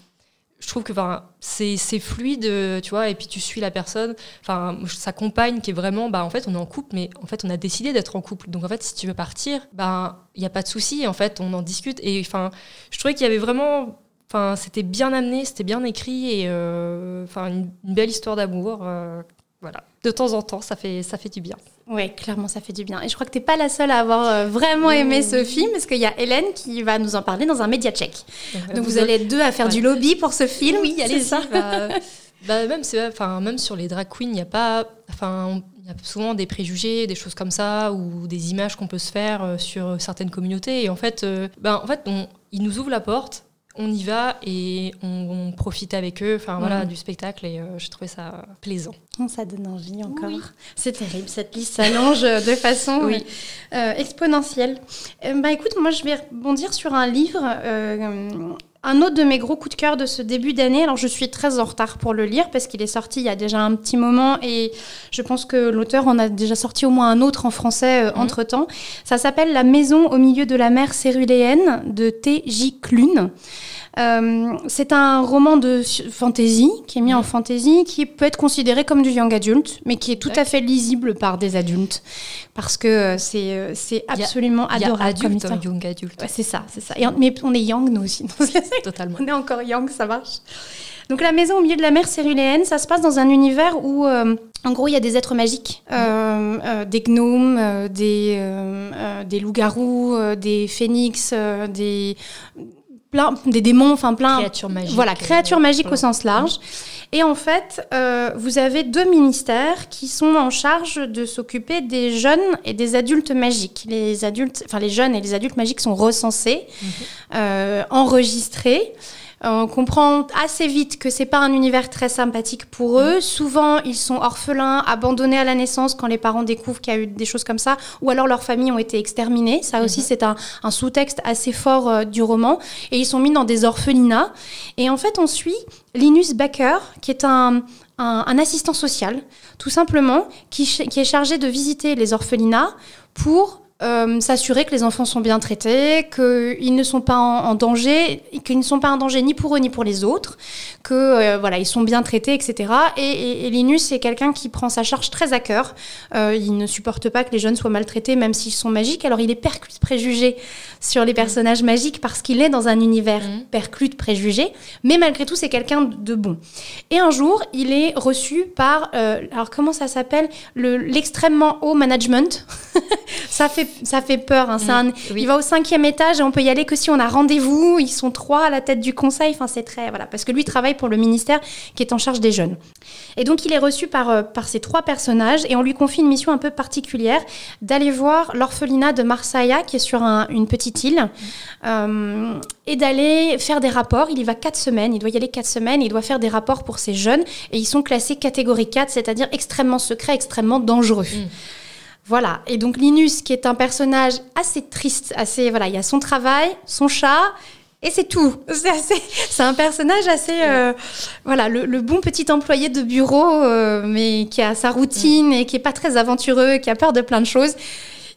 je trouve que c'est fluide, tu vois, et puis tu suis la personne, enfin, sa compagne qui est vraiment, bah, en fait, on est en couple, mais en fait, on a décidé d'être en couple. Donc, en fait, si tu veux partir, bah, il n'y a pas de souci, en fait, on en discute. Et enfin, je trouvais qu'il y avait vraiment, enfin, c'était bien amené, c'était bien écrit, et euh, enfin, une, belle histoire d'amour. Euh, voilà, de temps en temps, ça fait, ça fait du bien. Oui, clairement, ça fait du bien. Et je crois que tu n'es pas la seule à avoir euh, vraiment aimé ce film, parce qu'il y a Hélène qui va nous en parler dans un média check. Donc vous, allez être deux à faire du lobby pour ce film. Oui, allez ça. Bah, bah, même, enfin, même sur les drag queens, il n'y a pas... Enfin, il y a souvent des préjugés, des choses comme ça, ou des images qu'on peut se faire sur certaines communautés. Et en fait, euh, bah, en fait on, ils nous ouvrent la porte on y va et on, profite avec eux, enfin voilà, du spectacle et euh, j'ai trouvé ça plaisant. Oh, ça donne envie encore. C'est terrible, cette liste s'allonge de façon euh, exponentielle. Euh, bah écoute, moi je vais rebondir sur un livre un autre de mes gros coups de cœur de ce début d'année, alors je suis très en retard pour le lire parce qu'il est sorti il y a déjà un petit moment et je pense que l'auteur en a déjà sorti au moins un autre en français mhm. entre-temps. Ça s'appelle La maison au milieu de la mer céruléenne de T.J. Clune. Euh, c'est un roman de fantasy qui est mis en fantasy, qui peut être considéré comme du young adult, mais qui est tout à fait lisible par des adultes parce que euh, c'est euh, c'est absolument adorable. adulte, comme young adulte. c'est ça, c'est ça. mais on est young nous aussi. Totalement. On est encore young, ça marche. Donc la maison au milieu de la mer céruléenne, ça se passe dans un univers où, en gros, il y a des êtres magiques, des gnomes, des, des loups-garous, des phénix, des plein des démons, enfin plein créatures magiques. Voilà, créatures magiques au sens large. Et en fait, euh, vous avez deux ministères qui sont en charge de s'occuper des jeunes et des adultes magiques. Les adultes, enfin les jeunes et les adultes magiques sont recensés, mhm. euh, enregistrés. On comprend assez vite que c'est pas un univers très sympathique pour eux. Mm. Souvent, ils sont orphelins, abandonnés à la naissance quand les parents découvrent qu'il y a eu des choses comme ça, ou alors leurs familles ont été exterminées. Ça aussi, mm-hmm. c'est un, sous-texte assez fort euh, du roman. Et ils sont mis dans des orphelinats. Et en fait, on suit Linus Baker, qui est un, assistant social, tout simplement, qui, qui est chargé de visiter les orphelinats pour euh, s'assurer que les enfants sont bien traités, qu'ils ne sont pas en, danger, qu'ils ne sont pas en danger ni pour eux ni pour les autres, que euh, voilà ils sont bien traités, etc. Et, Linus c'est quelqu'un qui prend sa charge très à cœur. Euh, il ne supporte pas que les jeunes soient maltraités, même s'ils sont magiques. Alors il est perclus de préjugés sur les mmh. personnages magiques parce qu'il est dans un univers mmh. perclus de préjugés, mais malgré tout c'est quelqu'un de bon. Et un jour il est reçu par, alors comment ça s'appelle, l'extrêmement haut management. ça fait ça fait peur. Hein. Mm, il va au cinquième étage et on peut y aller que si on a rendez-vous. Ils sont trois à la tête du conseil. Enfin, c'est très voilà parce que lui travaille pour le ministère qui est en charge des jeunes. Et donc il est reçu par euh, par ces trois personnages et on lui confie une mission un peu particulière d'aller voir l'orphelinat de Marsaya qui est sur une petite île euh, et d'aller faire des rapports. Il y va quatre semaines. Il doit y aller quatre semaines. il doit faire des rapports pour ces jeunes et ils sont classés catégorie 4, c'est-à-dire extrêmement secrets, extrêmement dangereux. Mm. Voilà. Et donc Linus, qui est un personnage assez triste, assez voilà, il y a son travail, son chat. Et c'est tout. C'est un personnage assez, euh, voilà, le, bon petit employé de bureau, euh, mais qui a sa routine et qui est pas très aventureux, qui a peur de plein de choses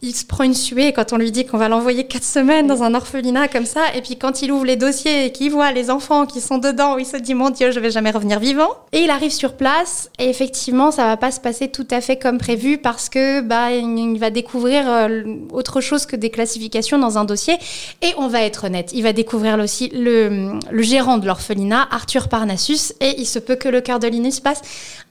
il se prend une suée quand on lui dit qu'on va l'envoyer quatre semaines dans un orphelinat comme ça. Et puis quand il ouvre les dossiers et qu'il voit les enfants qui sont dedans, il se dit mon Dieu, je vais jamais revenir vivant. Et il arrive sur place et effectivement, ça va pas se passer tout à fait comme prévu parce que bah il va découvrir euh, autre chose que des classifications dans un dossier. Et on va être honnête, il va découvrir aussi le, le gérant de l'orphelinat, Arthur Parnassus, et il se peut que le cœur de Linus passe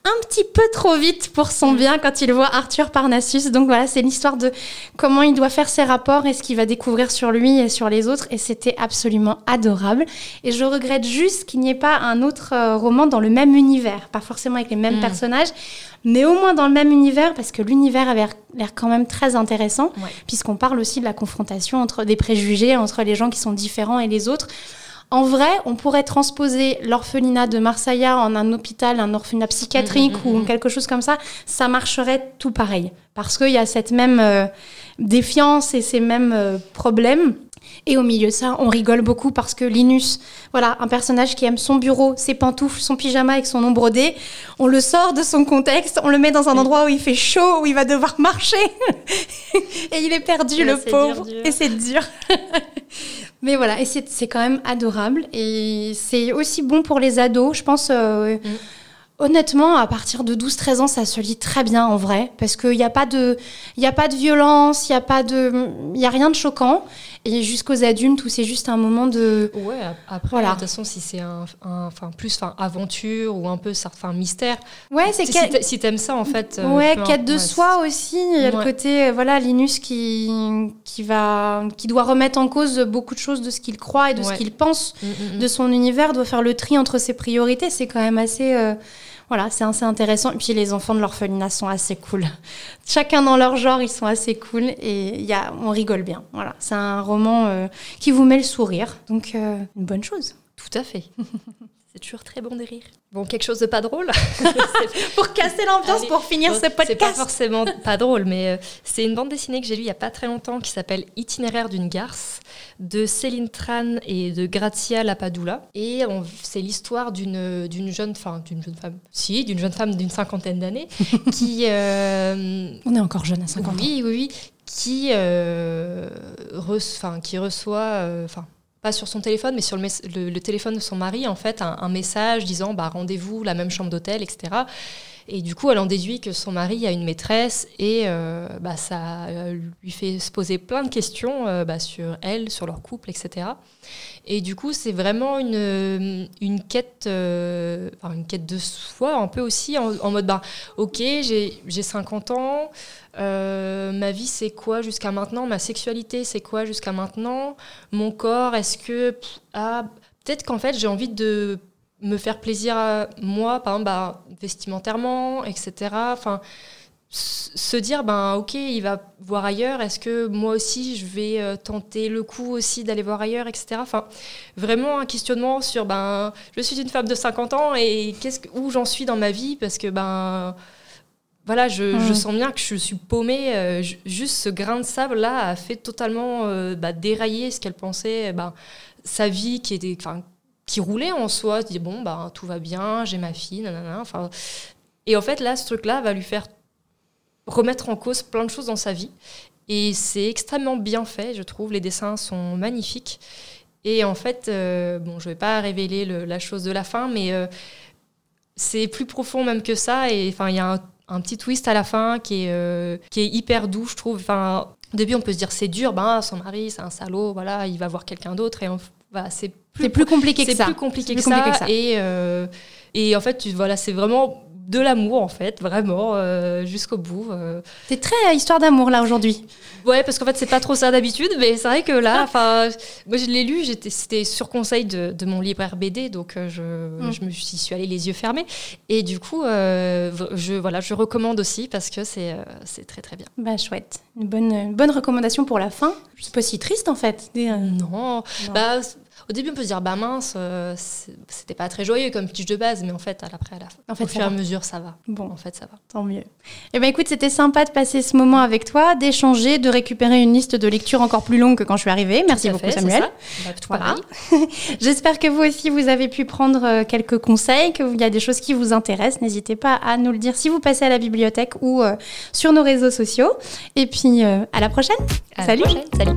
un petit peu trop vite pour son mm. bien quand il voit Arthur Parnassus. Donc voilà, c'est l'histoire de comment il doit faire ses rapports et ce qu'il va découvrir sur lui et sur les autres. Et c'était absolument adorable. Et je regrette juste qu'il n'y ait pas un autre euh, roman dans le même univers. Pas forcément avec les mêmes mm. personnages, mais au moins dans le même univers parce que l'univers avait l'air quand même très intéressant, puisqu'on parle aussi de la confrontation entre des préjugés, entre les gens qui sont différents et les autres. En vrai, on pourrait transposer l'orphelinat de Marsaya en un hôpital, un orphelinat psychiatrique mm, mm, ou mm, quelque chose comme ça. Ça marcherait tout pareil. Parce qu'il y a cette même euh, défiance et ces mêmes euh, problèmes. Et au milieu de ça, on rigole beaucoup parce que Linus, voilà, un personnage qui aime son bureau, ses pantoufles, son pyjama avec son nom brodé, on le sort de son contexte, on le met dans un endroit où il fait chaud, où il va devoir marcher. et il est perdu, le pauvre. Et c'est dur. Mais voilà, et c'est quand même adorable. Et c'est aussi bon pour les ados. Je pense, euh, mm. honnêtement, à partir de 12-13 ans, ça se lit très bien en vrai. Parce qu'il n'y a, pas de, a pas de violence, il n'y a, pas de, y a rien de choquant. Et jusqu'aux adultes où c'est juste un moment de. Ouais, après, voilà. de toute façon, si c'est un, enfin plus enfin aventure ou un peu mystère. Ouais, c'est si, si t'aimes ça en fait. Euh, ouais, quête de soi aussi. Il y a le côté euh, voilà Linus qui qui va qui doit remettre en cause beaucoup de choses de ce qu'il croit et de ce qu'il pense mm, mm, mm. de son univers, doit faire le tri entre ses priorités. C'est quand même assez. Euh, voilà, c'est assez intéressant. Et puis les enfants de l'orphelinat sont assez cool. Chacun dans leur genre, ils sont assez cool et y a, on rigole bien. Voilà, c'est un roman euh, qui vous met le sourire, donc euh, une bonne chose. Tout à fait. C'est toujours très bon de rire. Bon, quelque chose de pas drôle. pour casser l'ambiance, pour finir ce podcast. C'est pas forcément pas drôle, mais euh, c'est une bande dessinée que j'ai lue il y a pas très longtemps qui s'appelle Itinéraire d'une garce de Céline Tran et de Grazia Lapadula. Et c'est l'histoire d'une d'une jeune, femme, d'une jeune femme, si, d'une jeune femme d'une cinquantaine d'années qui. Euh, On est encore jeune à 50 ans. Oui, oui, oui, qui, euh, qui reçoit, enfin pas sur son téléphone, mais sur le, téléphone de son mari, en fait, un, message disant bah, rendez-vous, la même chambre d'hôtel, etc. Et du coup, elle en déduit que son mari a une maîtresse et euh, bah, ça euh, lui fait se poser plein de questions euh, bah, sur elle, sur leur couple, etc. Et du coup, c'est vraiment une, une quête, une quête de soi, un peu aussi, en, mode bah, ok, j'ai 50 ans. Euh, ma vie, c'est quoi jusqu'à maintenant? Ma sexualité, c'est quoi jusqu'à maintenant? Mon corps, est-ce que... Ah, peut-être qu'en fait, j'ai envie de me faire plaisir à moi, par exemple, bah, vestimentairement, etc. Enfin, se dire, ben ok, il va voir ailleurs, est-ce que moi aussi, je vais euh, tenter le coup aussi d'aller voir ailleurs, etc. Enfin, vraiment un questionnement sur, ben, je suis une femme de 50 ans et où j'en suis dans ma vie, parce que, ben voilà, je, mm. sens bien que je suis paumée. Euh, juste ce grain de sable là a fait totalement euh, bah, dérailler ce qu'elle pensait, bah, sa vie qui était, qui roulait en soi. Dit bon, bah tout va bien, j'ai ma fille, nanana. Enfin, et en fait là, ce truc-là va lui faire remettre en cause plein de choses dans sa vie. Et c'est extrêmement bien fait, je trouve. Les dessins sont magnifiques. Et en fait, bon, je ne vais pas révéler la chose de la fin, mais c'est plus profond même que ça. Et enfin, il y a un, petit twist à la fin qui est, qui est hyper doux, je trouve. Enfin, au début, on peut se dire c'est dur, ben, son mari, c'est un salaud, voilà, il va voir quelqu'un d'autre. Et bah, c'est plus, plus, compliqué que ça. C'est plus compliqué, que, ça. Et, euh, et en fait, voilà, c'est vraiment de l'amour en fait, vraiment euh, jusqu'au bout. Euh. C'est très histoire d'amour là aujourd'hui. Ouais, parce qu'en fait c'est pas trop ça d'habitude, mais c'est vrai que là, enfin, moi je l'ai lu, c'était sur conseil de, mon libraire BD, donc je, mm. je, me suis, suis allée les yeux fermés, et du coup, je voilà, je recommande aussi parce que c'est c'est très très bien. Bah chouette, une bonne bonne recommandation pour la fin. C'est pas si triste en fait. Non, non. bah au début, on peut se dire, bah mince, euh, c'était pas très joyeux comme pitch de base, mais en fait, à l'après, à la fin, en fait, au fur et à mesure, ça va. Bon, en fait, ça va. Tant mieux. Eh ben, écoute, c'était sympa de passer ce moment avec toi, d'échanger, de récupérer une liste de lecture encore plus longue que quand je suis arrivée. Merci beaucoup, Samuel. Bah, voilà. J'espère que vous aussi, vous avez pu prendre euh, quelques conseils, qu'il y a des choses qui vous intéressent. N'hésitez pas à nous le dire si vous passez à la bibliothèque ou euh, sur nos réseaux sociaux. Et puis, à la prochaine. À Salut. La prochaine. Salut.